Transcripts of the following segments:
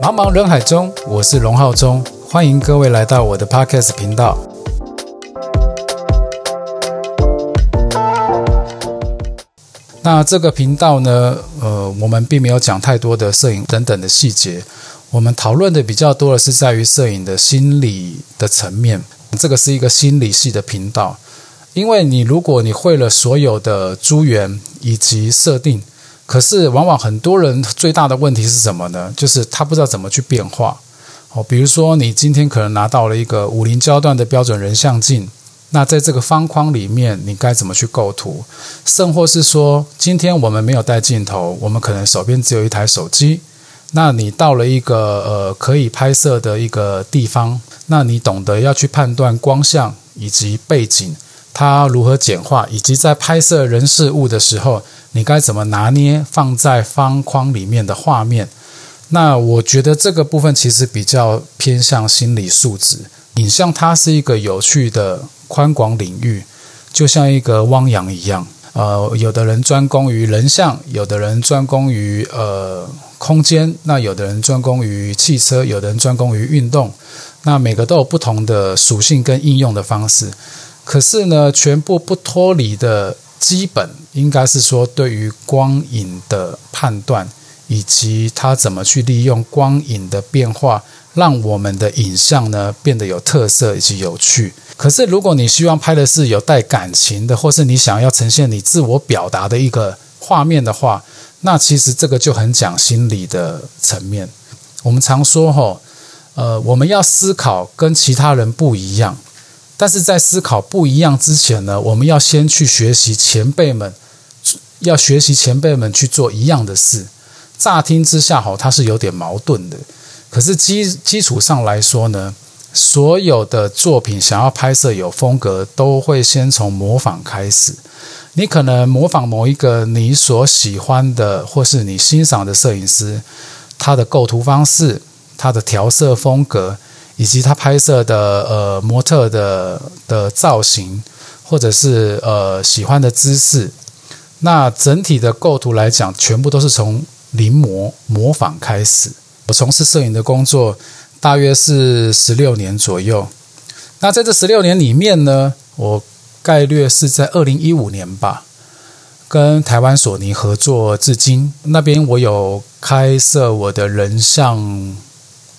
茫茫人海中，我是龙浩中，欢迎各位来到我的 Podcast 频道。那这个频道呢，呃，我们并没有讲太多的摄影等等的细节，我们讨论的比较多的是在于摄影的心理的层面。这个是一个心理系的频道，因为你如果你会了所有的资源以及设定。可是，往往很多人最大的问题是什么呢？就是他不知道怎么去变化。哦，比如说你今天可能拿到了一个五零焦段的标准人像镜，那在这个方框里面，你该怎么去构图？甚或是说，今天我们没有带镜头，我们可能手边只有一台手机，那你到了一个呃可以拍摄的一个地方，那你懂得要去判断光相以及背景，它如何简化，以及在拍摄人事物的时候。你该怎么拿捏放在方框里面的画面？那我觉得这个部分其实比较偏向心理素质。影像它是一个有趣的宽广领域，就像一个汪洋一样。呃，有的人专攻于人像，有的人专攻于呃空间，那有的人专攻于汽车，有的人专攻于运动。那每个都有不同的属性跟应用的方式。可是呢，全部不脱离的。基本应该是说，对于光影的判断，以及它怎么去利用光影的变化，让我们的影像呢变得有特色以及有趣。可是，如果你希望拍的是有带感情的，或是你想要呈现你自我表达的一个画面的话，那其实这个就很讲心理的层面。我们常说，哈，呃，我们要思考跟其他人不一样。但是在思考不一样之前呢，我们要先去学习前辈们，要学习前辈们去做一样的事。乍听之下，哈，它是有点矛盾的。可是基基础上来说呢，所有的作品想要拍摄有风格，都会先从模仿开始。你可能模仿某一个你所喜欢的或是你欣赏的摄影师，他的构图方式，他的调色风格。以及他拍摄的呃模特的的造型，或者是呃喜欢的姿势，那整体的构图来讲，全部都是从临摹模仿开始。我从事摄影的工作大约是十六年左右。那在这十六年里面呢，我概略是在二零一五年吧，跟台湾索尼合作至今。那边我有开设我的人像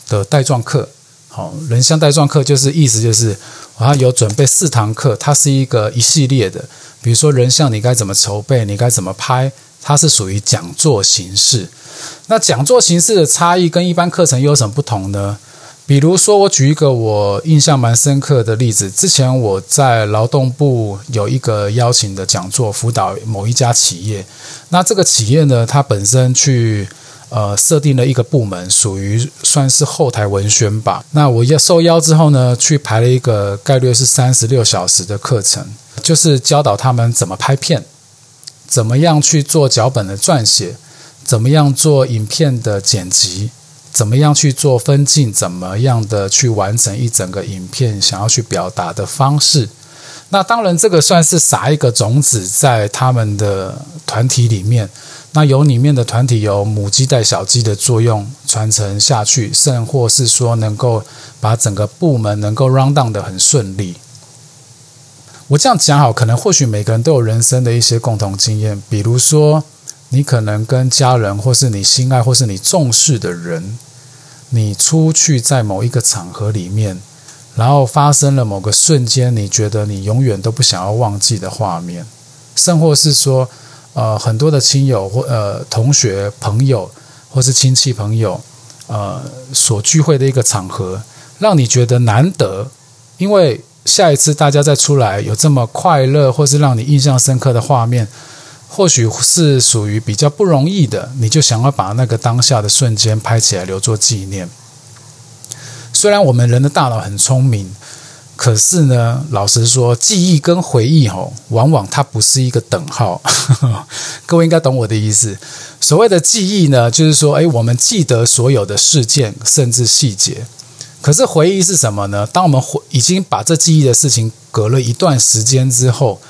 的带状课。人像带状课就是意思就是，我有准备四堂课，它是一个一系列的。比如说人像你该怎么筹备，你该怎么拍，它是属于讲座形式。那讲座形式的差异跟一般课程又有什么不同呢？比如说我举一个我印象蛮深刻的例子，之前我在劳动部有一个邀请的讲座，辅导某一家企业。那这个企业呢，它本身去。呃，设定了一个部门，属于算是后台文宣吧。那我要受邀之后呢，去排了一个概率是三十六小时的课程，就是教导他们怎么拍片，怎么样去做脚本的撰写，怎么样做影片的剪辑，怎么样去做分镜，怎么样的去完成一整个影片想要去表达的方式。那当然，这个算是撒一个种子在他们的团体里面。那由里面的团体由母鸡带小鸡的作用传承下去，甚或是说能够把整个部门能够 run down 的很顺利。我这样讲好，可能或许每个人都有人生的一些共同经验，比如说你可能跟家人，或是你心爱，或是你重视的人，你出去在某一个场合里面，然后发生了某个瞬间，你觉得你永远都不想要忘记的画面，甚或是说。呃，很多的亲友或呃同学朋友，或是亲戚朋友，呃，所聚会的一个场合，让你觉得难得，因为下一次大家再出来有这么快乐，或是让你印象深刻的画面，或许是属于比较不容易的，你就想要把那个当下的瞬间拍起来留作纪念。虽然我们人的大脑很聪明。可是呢，老实说，记忆跟回忆吼，往往它不是一个等号。各位应该懂我的意思。所谓的记忆呢，就是说，诶，我们记得所有的事件，甚至细节。可是回忆是什么呢？当我们回已经把这记忆的事情隔了一段时间之后，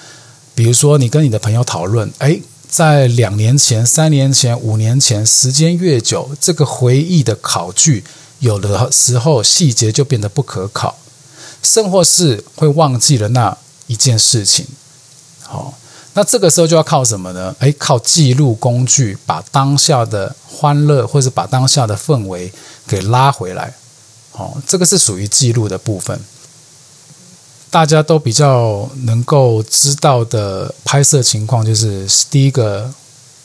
比如说你跟你的朋友讨论，诶，在两年前、三年前、五年前，时间越久，这个回忆的考据有的时候细节就变得不可考，甚或是会忘记了那一件事情。好，那这个时候就要靠什么呢？诶，靠记录工具，把当下的欢乐或者把当下的氛围给拉回来。好，这个是属于记录的部分。大家都比较能够知道的拍摄情况，就是第一个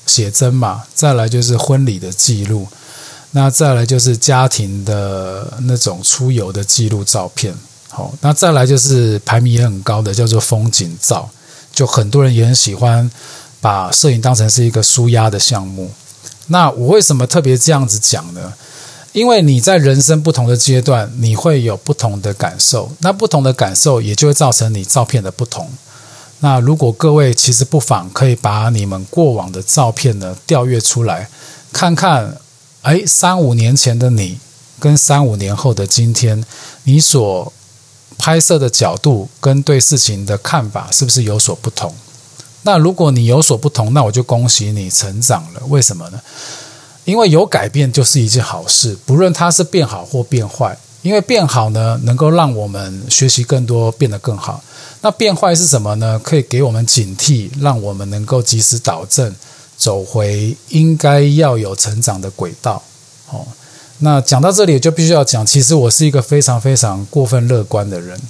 写真嘛，再来就是婚礼的记录，那再来就是家庭的那种出游的记录照片。好，那再来就是排名也很高的叫做风景照，就很多人也很喜欢把摄影当成是一个舒压的项目。那我为什么特别这样子讲呢？因为你在人生不同的阶段，你会有不同的感受，那不同的感受也就会造成你照片的不同。那如果各位其实不妨可以把你们过往的照片呢调阅出来，看看，哎，三五年前的你跟三五年后的今天，你所拍摄的角度跟对事情的看法是不是有所不同？那如果你有所不同，那我就恭喜你成长了。为什么呢？因为有改变就是一件好事，不论它是变好或变坏。因为变好呢，能够让我们学习更多，变得更好。那变坏是什么呢？可以给我们警惕，让我们能够及时导正，走回应该要有成长的轨道。哦，那讲到这里就必须要讲，其实我是一个非常非常过分乐观的人。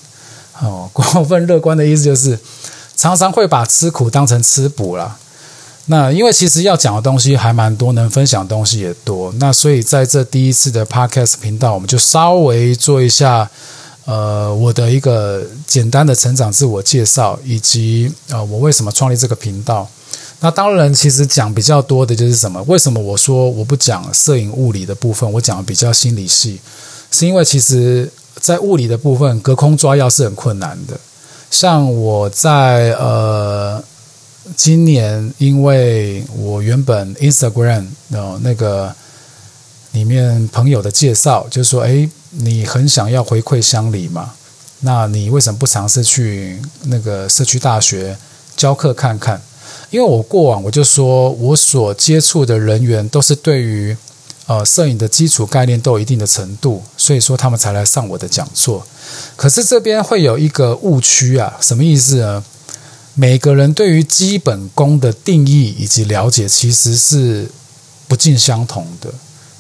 哦，过分乐观的意思就是常常会把吃苦当成吃补了。那因为其实要讲的东西还蛮多，能分享的东西也多。那所以在这第一次的 Podcast 频道，我们就稍微做一下，呃，我的一个简单的成长自我介绍，以及呃，我为什么创立这个频道。那当然，其实讲比较多的就是什么？为什么我说我不讲摄影物理的部分，我讲的比较心理系？是因为其实在物理的部分，隔空抓药是很困难的。像我在呃。今年，因为我原本 Instagram 哦那个里面朋友的介绍，就是说：“哎，你很想要回馈乡里嘛？那你为什么不尝试去那个社区大学教课看看？”因为我过往我就说我所接触的人员都是对于呃摄影的基础概念都有一定的程度，所以说他们才来上我的讲座。可是这边会有一个误区啊，什么意思呢？每个人对于基本功的定义以及了解，其实是不尽相同的。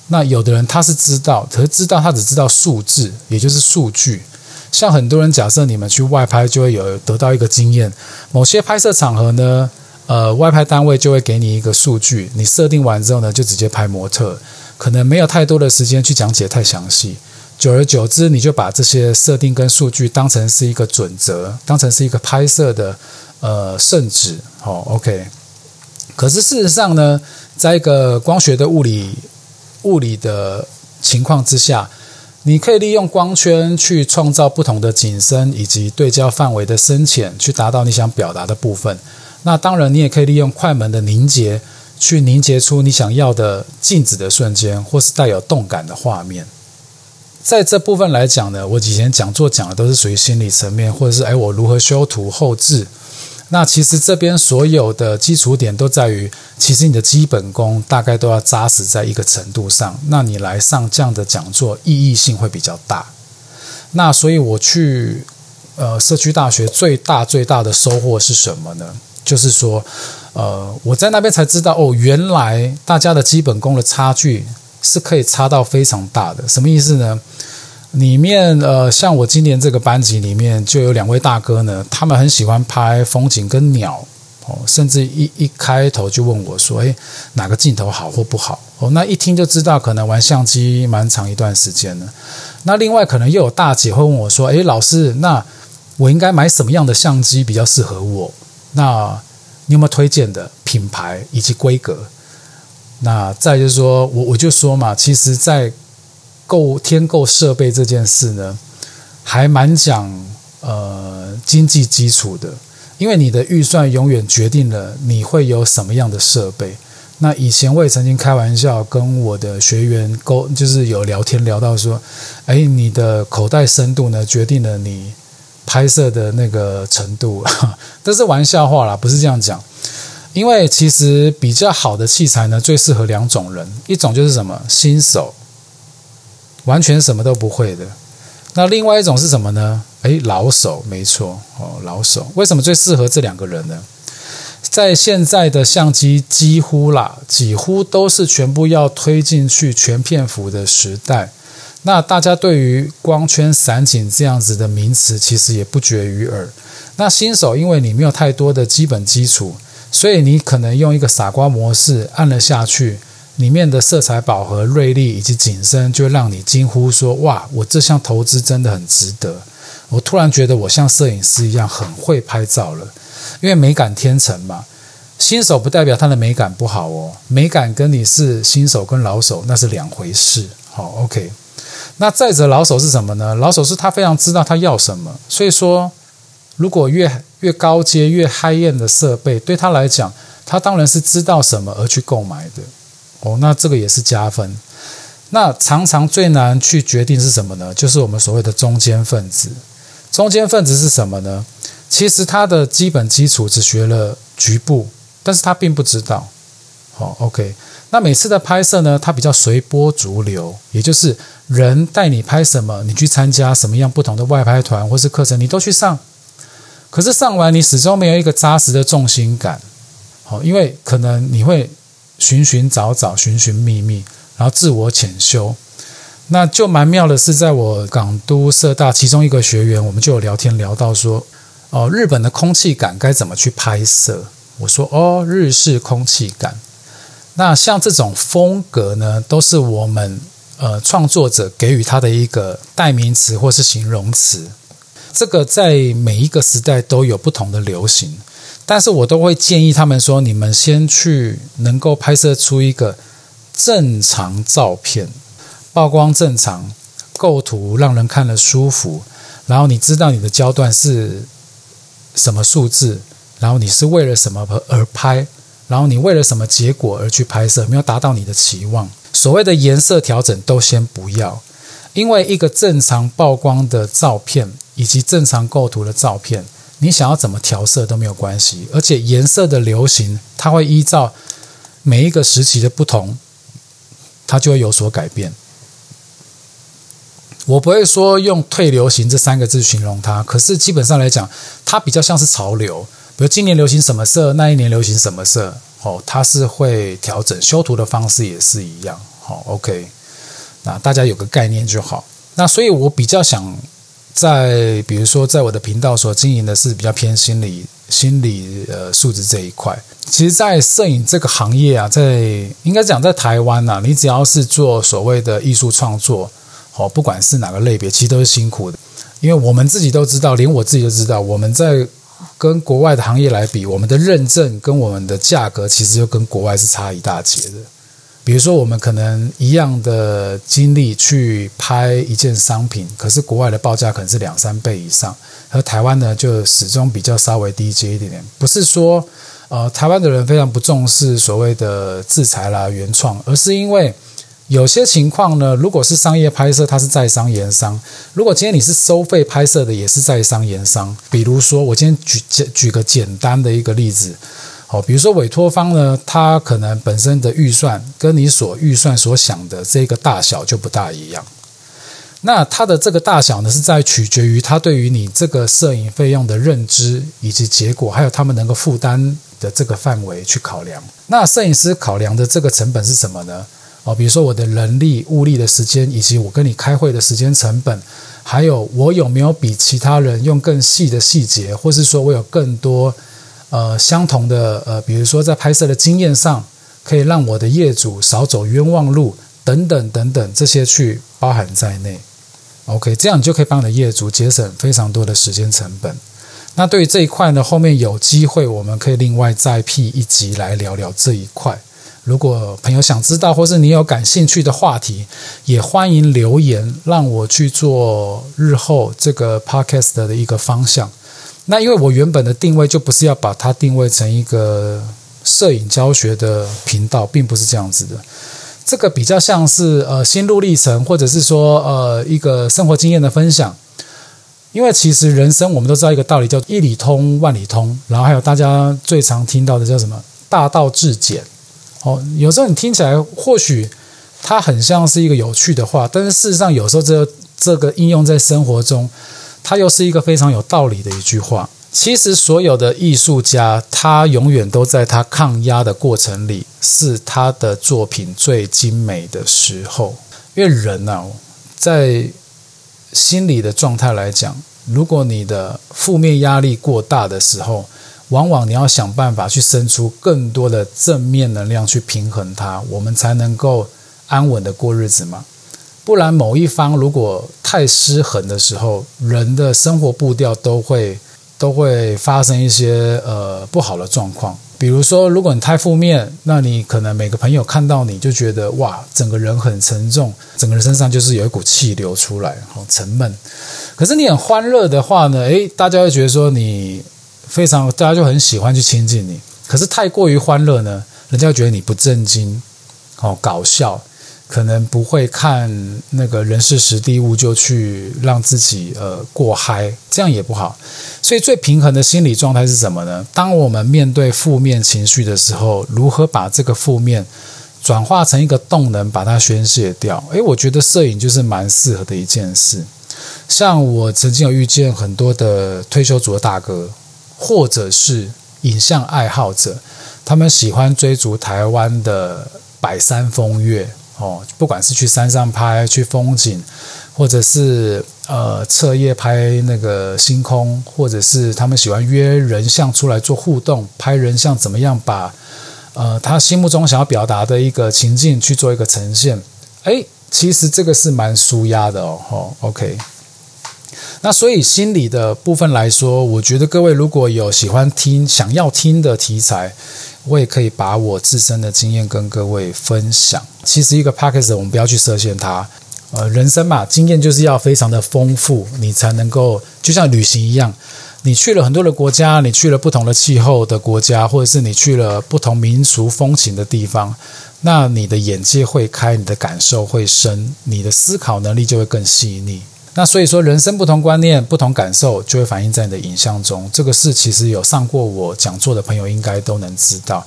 那有的人他是知道，可是知道他只知道数字，也就是数据。像很多人假设你们去外拍，就会有得到一个经验。某些拍摄场合呢，呃，外拍单位就会给你一个数据，你设定完之后呢，就直接拍模特，可能没有太多的时间去讲解太详细。久而久之，你就把这些设定跟数据当成是一个准则，当成是一个拍摄的。呃，圣旨，好，OK。可是事实上呢，在一个光学的物理物理的情况之下，你可以利用光圈去创造不同的景深以及对焦范围的深浅，去达到你想表达的部分。那当然，你也可以利用快门的凝结，去凝结出你想要的静止的瞬间，或是带有动感的画面。在这部分来讲呢，我以前讲座讲的都是属于心理层面，或者是哎，我如何修图后置。那其实这边所有的基础点都在于，其实你的基本功大概都要扎实在一个程度上，那你来上这样的讲座意义性会比较大。那所以我去呃社区大学最大最大的收获是什么呢？就是说，呃我在那边才知道哦，原来大家的基本功的差距是可以差到非常大的。什么意思呢？里面呃，像我今年这个班级里面就有两位大哥呢，他们很喜欢拍风景跟鸟哦，甚至一一开头就问我说：“诶，哪个镜头好或不好？”哦，那一听就知道可能玩相机蛮长一段时间了。那另外可能又有大姐会问我说：“诶，老师，那我应该买什么样的相机比较适合我？那你有没有推荐的品牌以及规格？”那再就是说我我就说嘛，其实，在购添购设备这件事呢，还蛮讲呃经济基础的，因为你的预算永远决定了你会有什么样的设备。那以前我也曾经开玩笑跟我的学员沟，就是有聊天聊到说，哎，你的口袋深度呢，决定了你拍摄的那个程度，这是玩笑话啦，不是这样讲。因为其实比较好的器材呢，最适合两种人，一种就是什么新手，完全什么都不会的；那另外一种是什么呢？诶，老手，没错哦，老手。为什么最适合这两个人呢？在现在的相机几乎啦，几乎都是全部要推进去全片幅的时代。那大家对于光圈、散景这样子的名词，其实也不绝于耳。那新手因为你没有太多的基本基础，所以你可能用一个傻瓜模式按了下去，里面的色彩饱和、锐利以及景深，就让你惊呼说：“哇，我这项投资真的很值得！”我突然觉得我像摄影师一样很会拍照了。因为美感天成嘛，新手不代表他的美感不好哦。美感跟你是新手跟老手那是两回事。好，OK。那再者，老手是什么呢？老手是他非常知道他要什么。所以说，如果越越高阶、越 high end 的设备，对他来讲，他当然是知道什么而去购买的。哦，那这个也是加分。那常常最难去决定是什么呢？就是我们所谓的中间分子。中间分子是什么呢？其实他的基本基础只学了局部，但是他并不知道。好，OK。那每次的拍摄呢，它比较随波逐流，也就是人带你拍什么，你去参加什么样不同的外拍团或是课程，你都去上。可是上完你始终没有一个扎实的重心感。好，因为可能你会寻寻找找、寻寻觅觅，然后自我潜修。那就蛮妙的是，在我港都社大其中一个学员，我们就有聊天聊到说。哦，日本的空气感该怎么去拍摄？我说哦，日式空气感。那像这种风格呢，都是我们呃创作者给予它的一个代名词或是形容词。这个在每一个时代都有不同的流行，但是我都会建议他们说：你们先去能够拍摄出一个正常照片，曝光正常，构图让人看了舒服，然后你知道你的焦段是。什么数字？然后你是为了什么而拍？然后你为了什么结果而去拍摄？没有达到你的期望，所谓的颜色调整都先不要，因为一个正常曝光的照片以及正常构图的照片，你想要怎么调色都没有关系。而且颜色的流行，它会依照每一个时期的不同，它就会有所改变。我不会说用“退流行”这三个字形容它，可是基本上来讲，它比较像是潮流。比如今年流行什么色，那一年流行什么色，哦，它是会调整修图的方式也是一样。好，OK，那大家有个概念就好。那所以我比较想在，比如说在我的频道所经营的是比较偏心理、心理呃素质这一块。其实，在摄影这个行业啊，在应该讲在台湾呐，你只要是做所谓的艺术创作。好，不管是哪个类别，其实都是辛苦的，因为我们自己都知道，连我自己都知道，我们在跟国外的行业来比，我们的认证跟我们的价格，其实就跟国外是差一大截的。比如说，我们可能一样的精力去拍一件商品，可是国外的报价可能是两三倍以上，而台湾呢，就始终比较稍微低阶一点点。不是说呃，台湾的人非常不重视所谓的制裁啦、原创，而是因为。有些情况呢，如果是商业拍摄，它是在商言商；如果今天你是收费拍摄的，也是在商言商。比如说，我今天举举举个简单的一个例子，好，比如说委托方呢，他可能本身的预算跟你所预算所想的这个大小就不大一样。那它的这个大小呢，是在取决于他对于你这个摄影费用的认知以及结果，还有他们能够负担的这个范围去考量。那摄影师考量的这个成本是什么呢？哦，比如说我的人力、物力的时间，以及我跟你开会的时间成本，还有我有没有比其他人用更细的细节，或是说我有更多呃相同的呃，比如说在拍摄的经验上，可以让我的业主少走冤枉路等等等等，这些去包含在内。OK，这样你就可以帮你的业主节省非常多的时间成本。那对于这一块呢，后面有机会我们可以另外再辟一集来聊聊这一块。如果朋友想知道，或是你有感兴趣的话题，也欢迎留言，让我去做日后这个 podcast 的一个方向。那因为我原本的定位就不是要把它定位成一个摄影教学的频道，并不是这样子的。这个比较像是呃心路历程，或者是说呃一个生活经验的分享。因为其实人生我们都知道一个道理，叫一里通万里通，然后还有大家最常听到的叫什么？大道至简。哦，有时候你听起来或许它很像是一个有趣的话，但是事实上有时候这这个应用在生活中，它又是一个非常有道理的一句话。其实所有的艺术家，他永远都在他抗压的过程里，是他的作品最精美的时候。因为人呢，在心理的状态来讲，如果你的负面压力过大的时候，往往你要想办法去生出更多的正面能量去平衡它，我们才能够安稳的过日子嘛。不然某一方如果太失衡的时候，人的生活步调都会都会发生一些呃不好的状况。比如说，如果你太负面，那你可能每个朋友看到你就觉得哇，整个人很沉重，整个人身上就是有一股气流出来，好沉闷。可是你很欢乐的话呢，诶，大家会觉得说你。非常，大家就很喜欢去亲近你。可是太过于欢乐呢，人家觉得你不正经，哦，搞笑，可能不会看那个人事实地物就去让自己呃过嗨，这样也不好。所以最平衡的心理状态是什么呢？当我们面对负面情绪的时候，如何把这个负面转化成一个动能，把它宣泄掉？诶，我觉得摄影就是蛮适合的一件事。像我曾经有遇见很多的退休族的大哥。或者是影像爱好者，他们喜欢追逐台湾的百山风月哦，不管是去山上拍去风景，或者是呃彻夜拍那个星空，或者是他们喜欢约人像出来做互动，拍人像怎么样把呃他心目中想要表达的一个情境去做一个呈现，哎，其实这个是蛮舒压的哦，OK。那所以心理的部分来说，我觉得各位如果有喜欢听、想要听的题材，我也可以把我自身的经验跟各位分享。其实一个 p a c k a g e 我们不要去设限它。呃，人生嘛，经验就是要非常的丰富，你才能够就像旅行一样，你去了很多的国家，你去了不同的气候的国家，或者是你去了不同民俗风情的地方，那你的眼界会开，你的感受会深，你的思考能力就会更细腻。那所以说，人生不同观念、不同感受，就会反映在你的影像中。这个事其实有上过我讲座的朋友应该都能知道。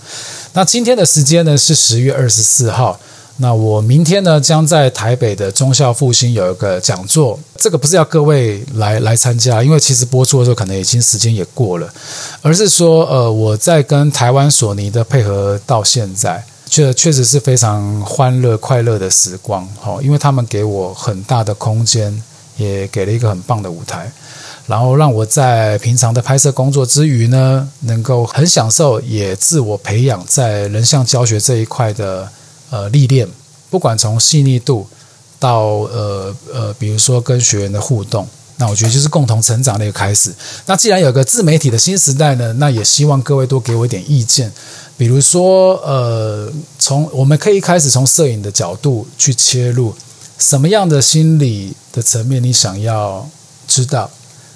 那今天的时间呢是十月二十四号。那我明天呢将在台北的中校复兴有一个讲座。这个不是要各位来来参加，因为其实播出的时候可能已经时间也过了，而是说，呃，我在跟台湾索尼的配合到现在，确确实是非常欢乐快乐的时光。好，因为他们给我很大的空间。也给了一个很棒的舞台，然后让我在平常的拍摄工作之余呢，能够很享受，也自我培养在人像教学这一块的呃历练。不管从细腻度到呃呃，比如说跟学员的互动，那我觉得就是共同成长的一个开始。那既然有个自媒体的新时代呢，那也希望各位多给我一点意见，比如说呃，从我们可以开始从摄影的角度去切入。什么样的心理的层面你想要知道，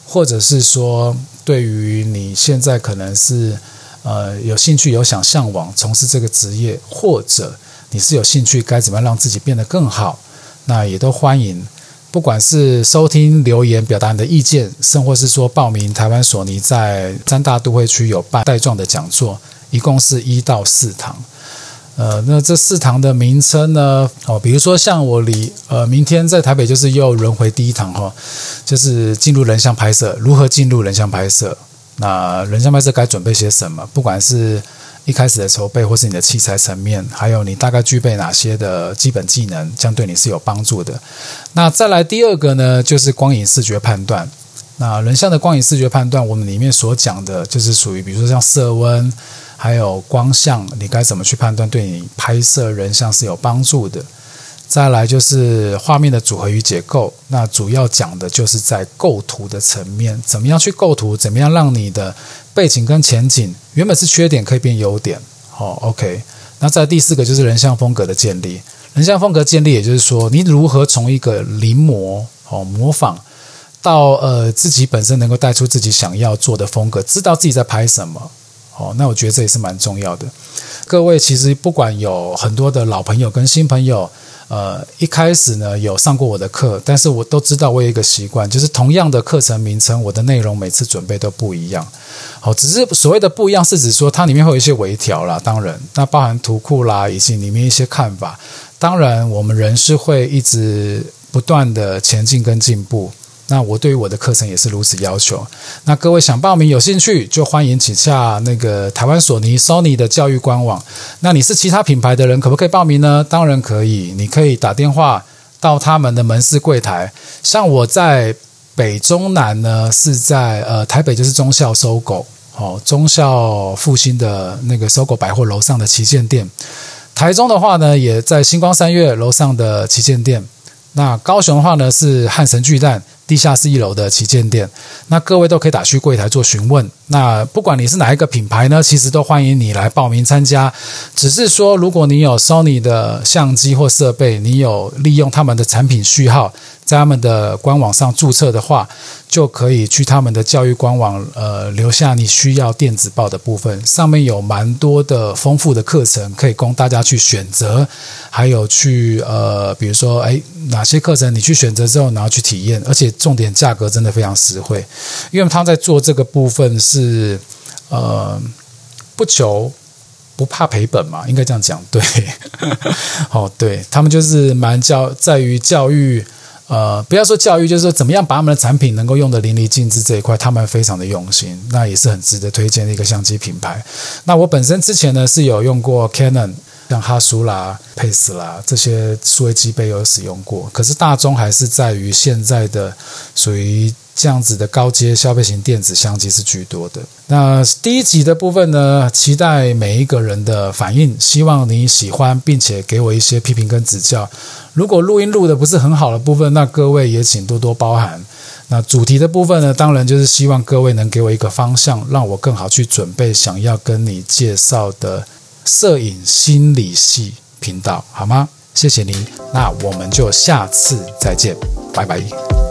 或者是说，对于你现在可能是呃有兴趣、有想向往从事这个职业，或者你是有兴趣该怎么样让自己变得更好，那也都欢迎。不管是收听留言表达你的意见，甚或是说报名台湾索尼在三大都会区有办带状的讲座，一共是一到四堂。呃，那这四堂的名称呢？哦，比如说像我离呃，明天在台北就是又轮回第一堂哈，就是进入人像拍摄，如何进入人像拍摄？那人像拍摄该准备些什么？不管是一开始的筹备，或是你的器材层面，还有你大概具备哪些的基本技能，将对你是有帮助的。那再来第二个呢，就是光影视觉判断。那人像的光影视觉判断，我们里面所讲的就是属于，比如说像色温。还有光相，你该怎么去判断对你拍摄人像是有帮助的？再来就是画面的组合与结构，那主要讲的就是在构图的层面，怎么样去构图，怎么样让你的背景跟前景原本是缺点可以变优点。好，OK。那在第四个就是人像风格的建立，人像风格建立，也就是说你如何从一个临摹、哦模仿，到呃自己本身能够带出自己想要做的风格，知道自己在拍什么。哦，那我觉得这也是蛮重要的。各位其实不管有很多的老朋友跟新朋友，呃，一开始呢有上过我的课，但是我都知道我有一个习惯，就是同样的课程名称，我的内容每次准备都不一样。好，只是所谓的不一样，是指说它里面会有一些微调啦，当然，那包含图库啦，以及里面一些看法。当然，我们人是会一直不断的前进跟进步。那我对于我的课程也是如此要求。那各位想报名有兴趣，就欢迎请下那个台湾索尼 Sony 的教育官网。那你是其他品牌的人，可不可以报名呢？当然可以，你可以打电话到他们的门市柜台。像我在北中南呢，是在呃台北就是中校搜狗哦，中校复兴的那个搜狗百货楼上的旗舰店。台中的话呢，也在星光三月楼上的旗舰店。那高雄的话呢，是汉神巨蛋。地下室一楼的旗舰店，那各位都可以打去柜台做询问。那不管你是哪一个品牌呢，其实都欢迎你来报名参加。只是说，如果你有 Sony 的相机或设备，你有利用他们的产品序号。在他们的官网上注册的话，就可以去他们的教育官网，呃，留下你需要电子报的部分。上面有蛮多的丰富的课程，可以供大家去选择。还有去呃，比如说，哎，哪些课程你去选择之后，然后去体验，而且重点价格真的非常实惠，因为他在做这个部分是是呃不求不怕赔本嘛，应该这样讲对。哦，对他们就是蛮教在于教育。呃，不要说教育，就是说怎么样把他们的产品能够用的淋漓尽致这一块，他们非常的用心，那也是很值得推荐的一个相机品牌。那我本身之前呢是有用过 Canon，像哈苏啦、佩斯啦这些数位机背有使用过，可是大中还是在于现在的属于。这样子的高阶消费型电子相机是居多的。那第一集的部分呢，期待每一个人的反应，希望你喜欢，并且给我一些批评跟指教。如果录音录的不是很好的部分，那各位也请多多包涵。那主题的部分呢，当然就是希望各位能给我一个方向，让我更好去准备想要跟你介绍的摄影心理系频道，好吗？谢谢您，那我们就下次再见，拜拜。